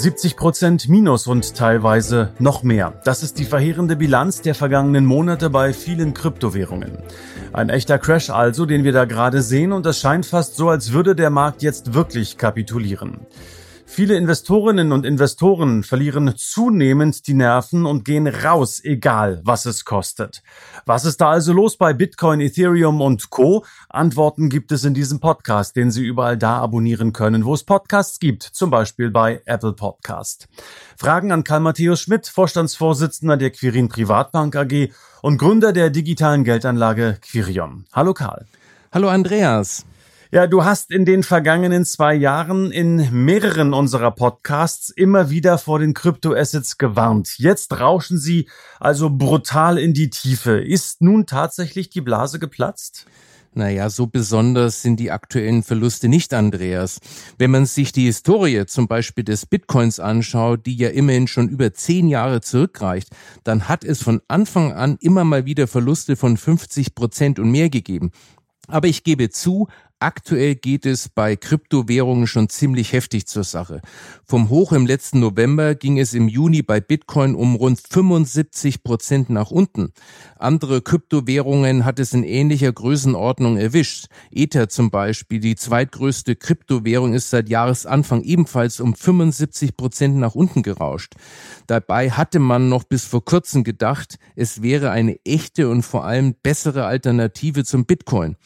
70 Prozent Minus und teilweise noch mehr. Das ist die verheerende Bilanz der vergangenen Monate bei vielen Kryptowährungen. Ein echter Crash also, den wir da gerade sehen und es scheint fast so, als würde der Markt jetzt wirklich kapitulieren. Viele Investorinnen und Investoren verlieren zunehmend die Nerven und gehen raus, egal was es kostet. Was ist da also los bei Bitcoin, Ethereum und Co? Antworten gibt es in diesem Podcast, den Sie überall da abonnieren können, wo es Podcasts gibt, zum Beispiel bei Apple Podcast. Fragen an Karl Matthäus Schmidt, Vorstandsvorsitzender der Quirin Privatbank AG und Gründer der digitalen Geldanlage Quirion. Hallo Karl. Hallo Andreas. Ja, du hast in den vergangenen zwei Jahren in mehreren unserer Podcasts immer wieder vor den Kryptoassets gewarnt. Jetzt rauschen sie also brutal in die Tiefe. Ist nun tatsächlich die Blase geplatzt? Naja, so besonders sind die aktuellen Verluste nicht, Andreas. Wenn man sich die Historie zum Beispiel des Bitcoins anschaut, die ja immerhin schon über zehn Jahre zurückreicht, dann hat es von Anfang an immer mal wieder Verluste von 50 Prozent und mehr gegeben. Aber ich gebe zu, Aktuell geht es bei Kryptowährungen schon ziemlich heftig zur Sache. Vom Hoch im letzten November ging es im Juni bei Bitcoin um rund 75 Prozent nach unten. Andere Kryptowährungen hat es in ähnlicher Größenordnung erwischt. Ether zum Beispiel, die zweitgrößte Kryptowährung, ist seit Jahresanfang ebenfalls um 75 Prozent nach unten gerauscht. Dabei hatte man noch bis vor kurzem gedacht, es wäre eine echte und vor allem bessere Alternative zum Bitcoin.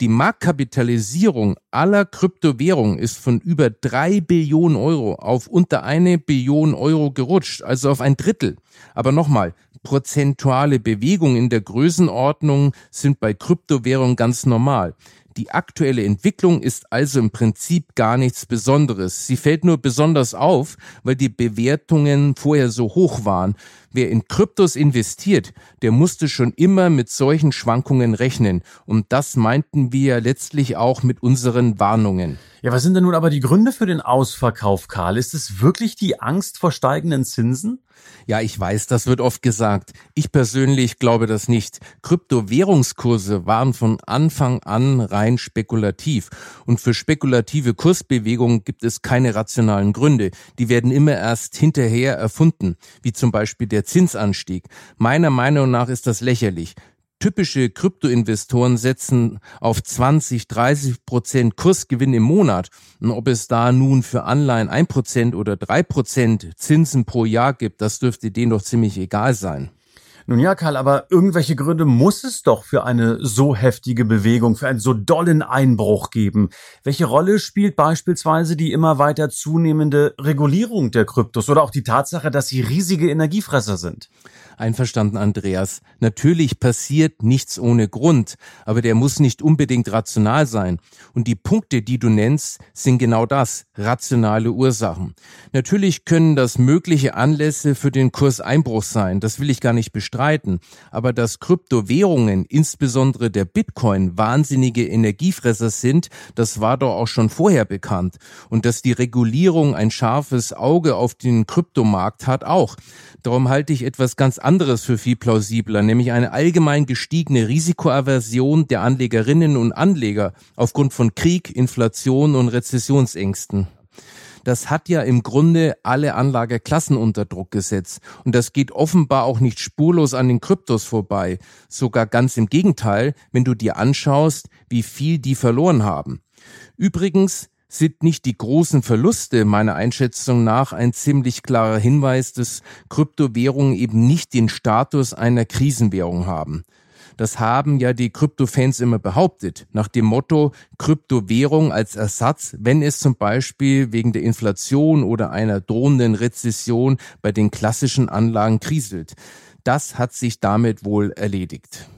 Die Marktkapitalisierung aller Kryptowährungen ist von über drei Billionen Euro auf unter eine Billion Euro gerutscht, also auf ein Drittel. Aber nochmal, prozentuale Bewegungen in der Größenordnung sind bei Kryptowährungen ganz normal. Die aktuelle Entwicklung ist also im Prinzip gar nichts Besonderes. Sie fällt nur besonders auf, weil die Bewertungen vorher so hoch waren. Wer in Kryptos investiert, der musste schon immer mit solchen Schwankungen rechnen. Und das meinten wir letztlich auch mit unseren Warnungen. Ja, was sind denn nun aber die Gründe für den Ausverkauf, Karl? Ist es wirklich die Angst vor steigenden Zinsen? Ja, ich weiß, das wird oft gesagt. Ich persönlich glaube das nicht. Kryptowährungskurse waren von Anfang an rein spekulativ. Und für spekulative Kursbewegungen gibt es keine rationalen Gründe. Die werden immer erst hinterher erfunden, wie zum Beispiel der Zinsanstieg. Meiner Meinung nach ist das lächerlich. Typische Kryptoinvestoren setzen auf 20, 30 Prozent Kursgewinn im Monat. Und ob es da nun für Anleihen ein Prozent oder drei Prozent Zinsen pro Jahr gibt, das dürfte denen doch ziemlich egal sein. Nun ja, Karl, aber irgendwelche Gründe muss es doch für eine so heftige Bewegung, für einen so dollen Einbruch geben. Welche Rolle spielt beispielsweise die immer weiter zunehmende Regulierung der Kryptos oder auch die Tatsache, dass sie riesige Energiefresser sind? Einverstanden, Andreas. Natürlich passiert nichts ohne Grund, aber der muss nicht unbedingt rational sein. Und die Punkte, die du nennst, sind genau das, rationale Ursachen. Natürlich können das mögliche Anlässe für den Kurseinbruch sein, das will ich gar nicht bestreiten, aber dass Kryptowährungen, insbesondere der Bitcoin, wahnsinnige Energiefresser sind, das war doch auch schon vorher bekannt. Und dass die Regulierung ein scharfes Auge auf den Kryptomarkt hat auch. Darum halte ich etwas ganz anderes für viel plausibler, nämlich eine allgemein gestiegene Risikoaversion der Anlegerinnen und Anleger aufgrund von Krieg, Inflation und Rezessionsängsten. Das hat ja im Grunde alle Anlageklassen unter Druck gesetzt. Und das geht offenbar auch nicht spurlos an den Kryptos vorbei. Sogar ganz im Gegenteil, wenn du dir anschaust, wie viel die verloren haben. Übrigens, sind nicht die großen Verluste meiner Einschätzung nach ein ziemlich klarer Hinweis, dass Kryptowährungen eben nicht den Status einer Krisenwährung haben. Das haben ja die Kryptofans immer behauptet, nach dem Motto Kryptowährung als Ersatz, wenn es zum Beispiel wegen der Inflation oder einer drohenden Rezession bei den klassischen Anlagen kriselt. Das hat sich damit wohl erledigt.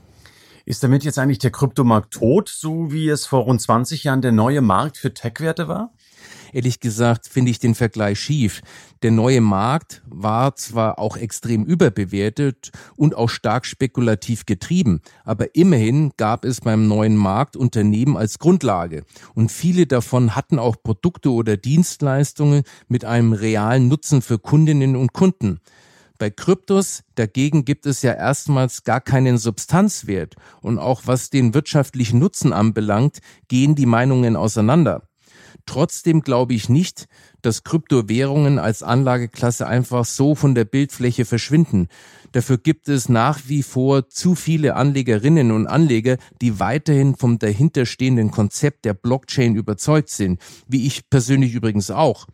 Ist damit jetzt eigentlich der Kryptomarkt tot, so wie es vor rund 20 Jahren der neue Markt für Tech-Werte war? Ehrlich gesagt finde ich den Vergleich schief. Der neue Markt war zwar auch extrem überbewertet und auch stark spekulativ getrieben, aber immerhin gab es beim neuen Markt Unternehmen als Grundlage und viele davon hatten auch Produkte oder Dienstleistungen mit einem realen Nutzen für Kundinnen und Kunden. Bei Kryptos dagegen gibt es ja erstmals gar keinen Substanzwert und auch was den wirtschaftlichen Nutzen anbelangt, gehen die Meinungen auseinander. Trotzdem glaube ich nicht, dass Kryptowährungen als Anlageklasse einfach so von der Bildfläche verschwinden. Dafür gibt es nach wie vor zu viele Anlegerinnen und Anleger, die weiterhin vom dahinterstehenden Konzept der Blockchain überzeugt sind, wie ich persönlich übrigens auch.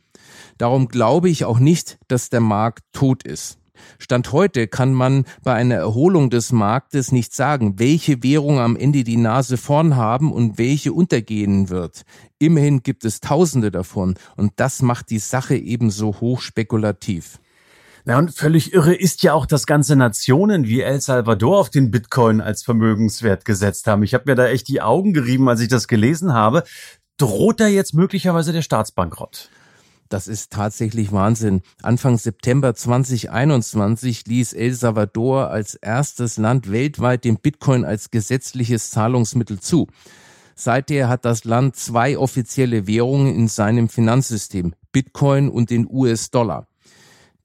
Darum glaube ich auch nicht, dass der Markt tot ist. Stand heute kann man bei einer Erholung des Marktes nicht sagen, welche Währung am Ende die Nase vorn haben und welche untergehen wird. Immerhin gibt es Tausende davon und das macht die Sache ebenso hochspekulativ. Na und völlig irre ist ja auch, dass ganze Nationen wie El Salvador auf den Bitcoin als Vermögenswert gesetzt haben. Ich habe mir da echt die Augen gerieben, als ich das gelesen habe. Droht da jetzt möglicherweise der Staatsbankrott? Das ist tatsächlich Wahnsinn. Anfang September 2021 ließ El Salvador als erstes Land weltweit den Bitcoin als gesetzliches Zahlungsmittel zu. Seither hat das Land zwei offizielle Währungen in seinem Finanzsystem, Bitcoin und den US-Dollar.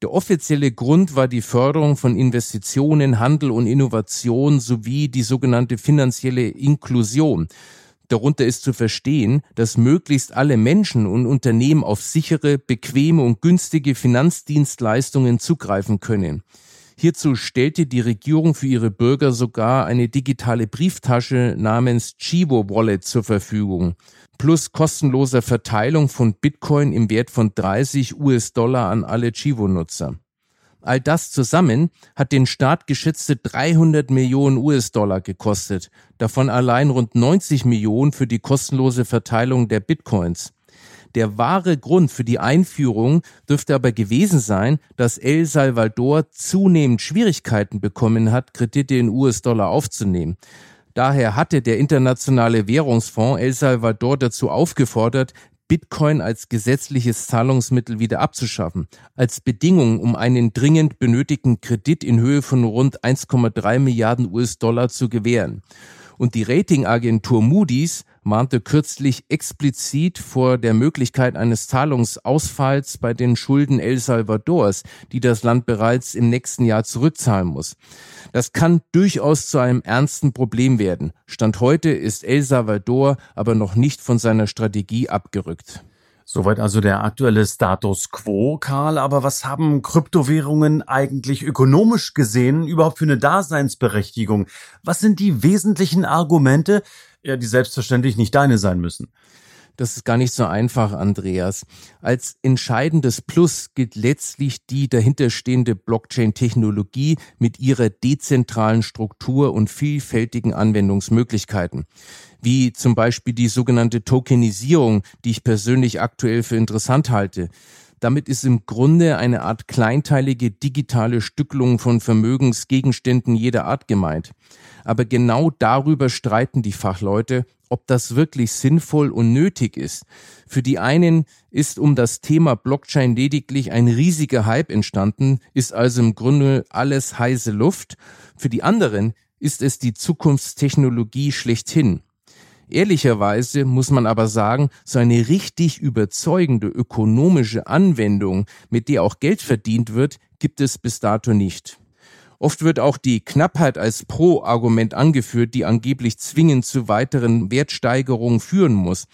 Der offizielle Grund war die Förderung von Investitionen, Handel und Innovation sowie die sogenannte finanzielle Inklusion. Darunter ist zu verstehen, dass möglichst alle Menschen und Unternehmen auf sichere, bequeme und günstige Finanzdienstleistungen zugreifen können. Hierzu stellte die Regierung für ihre Bürger sogar eine digitale Brieftasche namens Chivo Wallet zur Verfügung, plus kostenloser Verteilung von Bitcoin im Wert von 30 US-Dollar an alle Chivo-Nutzer. All das zusammen hat den Staat geschätzte 300 Millionen US-Dollar gekostet, davon allein rund 90 Millionen für die kostenlose Verteilung der Bitcoins. Der wahre Grund für die Einführung dürfte aber gewesen sein, dass El Salvador zunehmend Schwierigkeiten bekommen hat, Kredite in US-Dollar aufzunehmen. Daher hatte der Internationale Währungsfonds El Salvador dazu aufgefordert, Bitcoin als gesetzliches Zahlungsmittel wieder abzuschaffen, als Bedingung, um einen dringend benötigten Kredit in Höhe von rund 1,3 Milliarden US-Dollar zu gewähren. Und die Ratingagentur Moody's mahnte kürzlich explizit vor der Möglichkeit eines Zahlungsausfalls bei den Schulden El Salvadors, die das Land bereits im nächsten Jahr zurückzahlen muss. Das kann durchaus zu einem ernsten Problem werden. Stand heute ist El Salvador aber noch nicht von seiner Strategie abgerückt. Soweit also der aktuelle Status quo, Karl. Aber was haben Kryptowährungen eigentlich ökonomisch gesehen überhaupt für eine Daseinsberechtigung? Was sind die wesentlichen Argumente, ja, die selbstverständlich nicht deine sein müssen? Das ist gar nicht so einfach, Andreas. Als entscheidendes Plus gilt letztlich die dahinterstehende Blockchain-Technologie mit ihrer dezentralen Struktur und vielfältigen Anwendungsmöglichkeiten wie zum Beispiel die sogenannte Tokenisierung, die ich persönlich aktuell für interessant halte. Damit ist im Grunde eine Art kleinteilige digitale Stücklung von Vermögensgegenständen jeder Art gemeint. Aber genau darüber streiten die Fachleute, ob das wirklich sinnvoll und nötig ist. Für die einen ist um das Thema Blockchain lediglich ein riesiger Hype entstanden, ist also im Grunde alles heiße Luft. Für die anderen ist es die Zukunftstechnologie schlechthin. Ehrlicherweise muss man aber sagen, so eine richtig überzeugende ökonomische Anwendung, mit der auch Geld verdient wird, gibt es bis dato nicht. Oft wird auch die Knappheit als Pro-Argument angeführt, die angeblich zwingend zu weiteren Wertsteigerungen führen muss.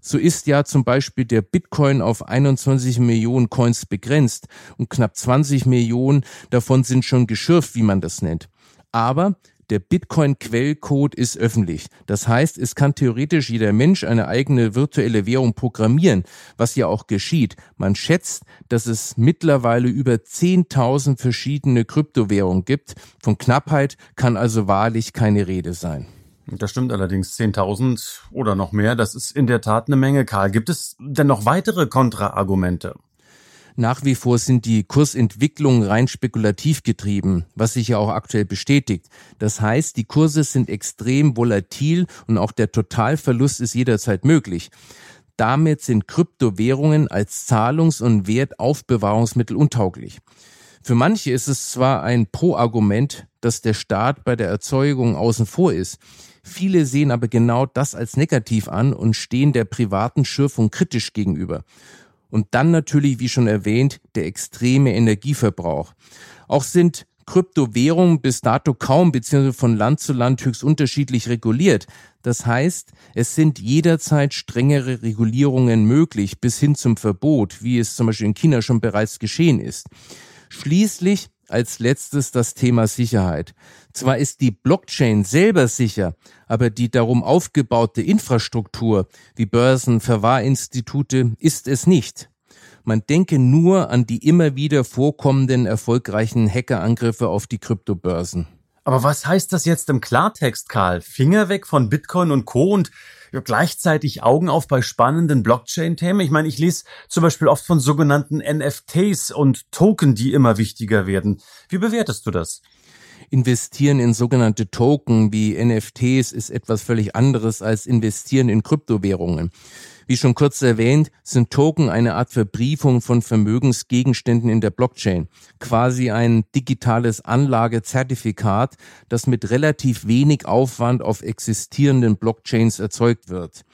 So ist ja zum Beispiel der Bitcoin auf 21 Millionen Coins begrenzt und knapp 20 Millionen davon sind schon geschürft, wie man das nennt. Aber der Bitcoin-Quellcode ist öffentlich. Das heißt, es kann theoretisch jeder Mensch eine eigene virtuelle Währung programmieren, was ja auch geschieht. Man schätzt, dass es mittlerweile über 10.000 verschiedene Kryptowährungen gibt. Von Knappheit kann also wahrlich keine Rede sein. Das stimmt allerdings. 10.000 oder noch mehr, das ist in der Tat eine Menge, Karl. Gibt es denn noch weitere Kontraargumente? Nach wie vor sind die Kursentwicklungen rein spekulativ getrieben, was sich ja auch aktuell bestätigt. Das heißt, die Kurse sind extrem volatil und auch der Totalverlust ist jederzeit möglich. Damit sind Kryptowährungen als Zahlungs- und Wertaufbewahrungsmittel untauglich. Für manche ist es zwar ein Pro-Argument, dass der Staat bei der Erzeugung außen vor ist. Viele sehen aber genau das als negativ an und stehen der privaten Schürfung kritisch gegenüber. Und dann natürlich, wie schon erwähnt, der extreme Energieverbrauch. Auch sind Kryptowährungen bis dato kaum bzw. von Land zu Land höchst unterschiedlich reguliert. Das heißt, es sind jederzeit strengere Regulierungen möglich bis hin zum Verbot, wie es zum Beispiel in China schon bereits geschehen ist. Schließlich als letztes das Thema Sicherheit. Zwar ist die Blockchain selber sicher, aber die darum aufgebaute Infrastruktur wie Börsen, Verwahrinstitute ist es nicht. Man denke nur an die immer wieder vorkommenden erfolgreichen Hackerangriffe auf die Kryptobörsen. Aber was heißt das jetzt im Klartext, Karl? Finger weg von Bitcoin und Co. und gleichzeitig Augen auf bei spannenden Blockchain-Themen? Ich meine, ich lese zum Beispiel oft von sogenannten NFTs und Token, die immer wichtiger werden. Wie bewertest du das? Investieren in sogenannte Token wie NFTs ist etwas völlig anderes als investieren in Kryptowährungen. Wie schon kurz erwähnt, sind Token eine Art Verbriefung von Vermögensgegenständen in der Blockchain, quasi ein digitales Anlagezertifikat, das mit relativ wenig Aufwand auf existierenden Blockchains erzeugt wird.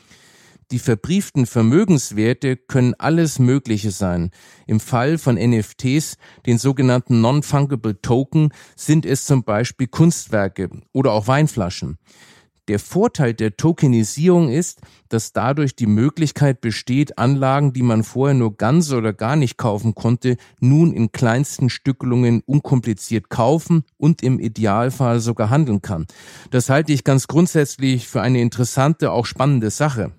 Die verbrieften Vermögenswerte können alles Mögliche sein. Im Fall von NFTs, den sogenannten Non-Fungible Token, sind es zum Beispiel Kunstwerke oder auch Weinflaschen. Der Vorteil der Tokenisierung ist, dass dadurch die Möglichkeit besteht, Anlagen, die man vorher nur ganz oder gar nicht kaufen konnte, nun in kleinsten Stückelungen unkompliziert kaufen und im Idealfall sogar handeln kann. Das halte ich ganz grundsätzlich für eine interessante, auch spannende Sache.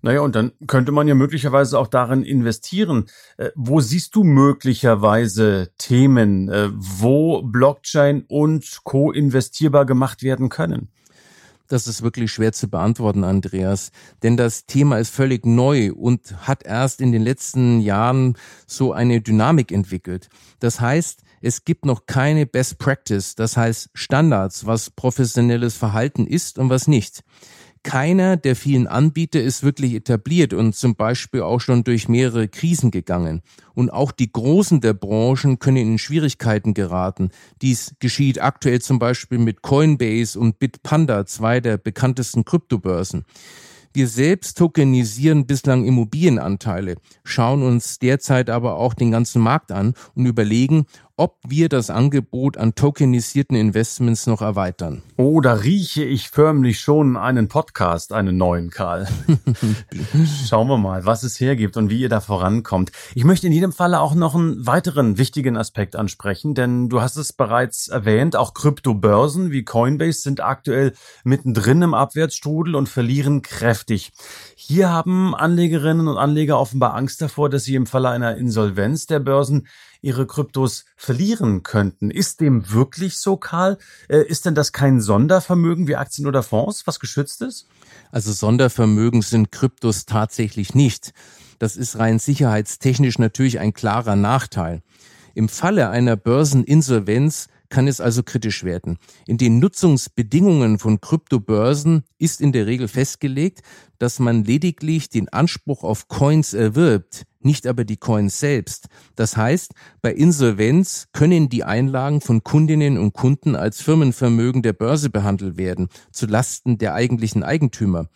Naja, und dann könnte man ja möglicherweise auch darin investieren. Äh, wo siehst du möglicherweise Themen, äh, wo Blockchain und Co. investierbar gemacht werden können? Das ist wirklich schwer zu beantworten, Andreas, denn das Thema ist völlig neu und hat erst in den letzten Jahren so eine Dynamik entwickelt. Das heißt, es gibt noch keine Best Practice, das heißt Standards, was professionelles Verhalten ist und was nicht keiner der vielen Anbieter ist wirklich etabliert und zum Beispiel auch schon durch mehrere Krisen gegangen. Und auch die Großen der Branchen können in Schwierigkeiten geraten. Dies geschieht aktuell zum Beispiel mit Coinbase und Bitpanda, zwei der bekanntesten Kryptobörsen. Wir selbst tokenisieren bislang Immobilienanteile, schauen uns derzeit aber auch den ganzen Markt an und überlegen, ob wir das Angebot an tokenisierten Investments noch erweitern. Oh, da rieche ich förmlich schon einen Podcast, einen neuen, Karl. Schauen wir mal, was es hergibt und wie ihr da vorankommt. Ich möchte in jedem Falle auch noch einen weiteren wichtigen Aspekt ansprechen, denn du hast es bereits erwähnt, auch Kryptobörsen wie Coinbase sind aktuell mittendrin im Abwärtsstrudel und verlieren kräftig. Hier haben Anlegerinnen und Anleger offenbar Angst davor, dass sie im Falle einer Insolvenz der Börsen ihre Kryptos verlieren könnten. Ist dem wirklich so, Karl? Äh, ist denn das kein Sondervermögen wie Aktien oder Fonds, was geschützt ist? Also Sondervermögen sind Kryptos tatsächlich nicht. Das ist rein sicherheitstechnisch natürlich ein klarer Nachteil. Im Falle einer Börseninsolvenz kann es also kritisch werden. In den Nutzungsbedingungen von Kryptobörsen ist in der Regel festgelegt, dass man lediglich den Anspruch auf Coins erwirbt, nicht aber die Coins selbst. Das heißt, bei Insolvenz können die Einlagen von Kundinnen und Kunden als Firmenvermögen der Börse behandelt werden, zu Lasten der eigentlichen Eigentümer.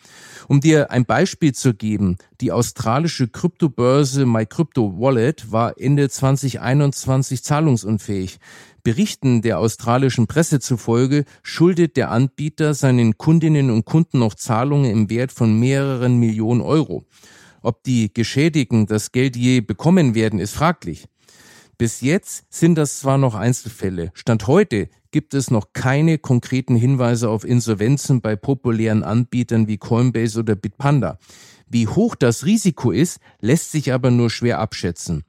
Um dir ein Beispiel zu geben, die australische Kryptobörse MyCryptoWallet war Ende 2021 zahlungsunfähig. Berichten der australischen Presse zufolge schuldet der Anbieter seinen Kundinnen und Kunden noch Zahlungen im Wert von mehreren Millionen Euro. Ob die Geschädigten das Geld je bekommen werden, ist fraglich. Bis jetzt sind das zwar noch Einzelfälle. Stand heute gibt es noch keine konkreten Hinweise auf Insolvenzen bei populären Anbietern wie Coinbase oder Bitpanda. Wie hoch das Risiko ist, lässt sich aber nur schwer abschätzen.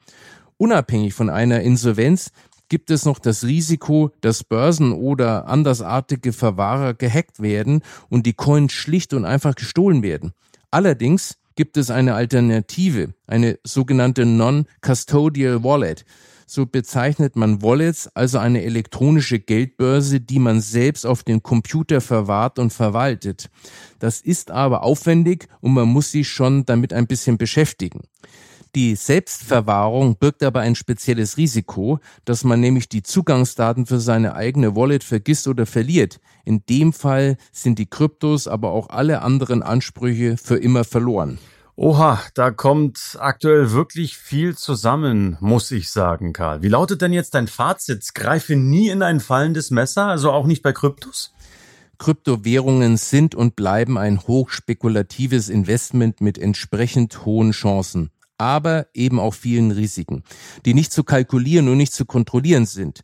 Unabhängig von einer Insolvenz gibt es noch das Risiko, dass Börsen oder andersartige Verwahrer gehackt werden und die Coins schlicht und einfach gestohlen werden. Allerdings gibt es eine Alternative, eine sogenannte Non-Custodial Wallet. So bezeichnet man Wallets, also eine elektronische Geldbörse, die man selbst auf dem Computer verwahrt und verwaltet. Das ist aber aufwendig und man muss sich schon damit ein bisschen beschäftigen. Die Selbstverwahrung birgt aber ein spezielles Risiko, dass man nämlich die Zugangsdaten für seine eigene Wallet vergisst oder verliert. In dem Fall sind die Kryptos, aber auch alle anderen Ansprüche für immer verloren. Oha, da kommt aktuell wirklich viel zusammen, muss ich sagen, Karl. Wie lautet denn jetzt dein Fazit? Greife nie in ein fallendes Messer, also auch nicht bei Kryptos? Kryptowährungen sind und bleiben ein hochspekulatives Investment mit entsprechend hohen Chancen aber eben auch vielen Risiken, die nicht zu kalkulieren und nicht zu kontrollieren sind.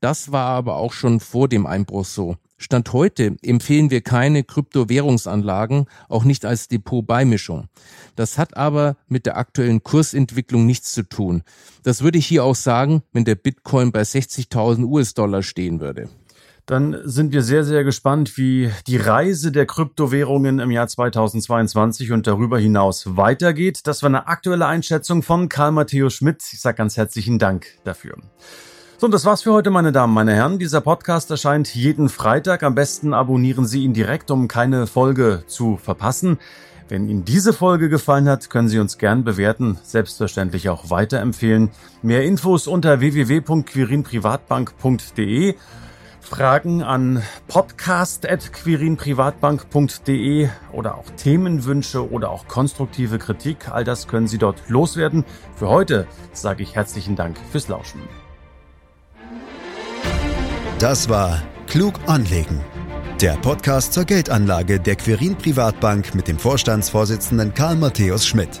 Das war aber auch schon vor dem Einbruch so. Stand heute empfehlen wir keine Kryptowährungsanlagen, auch nicht als Depotbeimischung. Das hat aber mit der aktuellen Kursentwicklung nichts zu tun. Das würde ich hier auch sagen, wenn der Bitcoin bei 60.000 US-Dollar stehen würde. Dann sind wir sehr, sehr gespannt, wie die Reise der Kryptowährungen im Jahr 2022 und darüber hinaus weitergeht. Das war eine aktuelle Einschätzung von Karl Matthäus Schmidt. Ich sage ganz herzlichen Dank dafür. So, und das war's für heute, meine Damen, meine Herren. Dieser Podcast erscheint jeden Freitag. Am besten abonnieren Sie ihn direkt, um keine Folge zu verpassen. Wenn Ihnen diese Folge gefallen hat, können Sie uns gern bewerten, selbstverständlich auch weiterempfehlen. Mehr Infos unter www.quirinprivatbank.de Fragen an podcast.quirinprivatbank.de oder auch Themenwünsche oder auch konstruktive Kritik. All das können Sie dort loswerden. Für heute sage ich herzlichen Dank fürs Lauschen. Das war Klug anlegen. Der Podcast zur Geldanlage der Quirin Privatbank mit dem Vorstandsvorsitzenden Karl Matthäus Schmidt.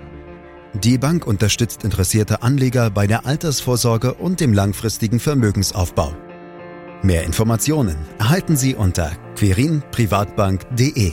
Die Bank unterstützt interessierte Anleger bei der Altersvorsorge und dem langfristigen Vermögensaufbau. Mehr Informationen erhalten Sie unter querinprivatbank.de.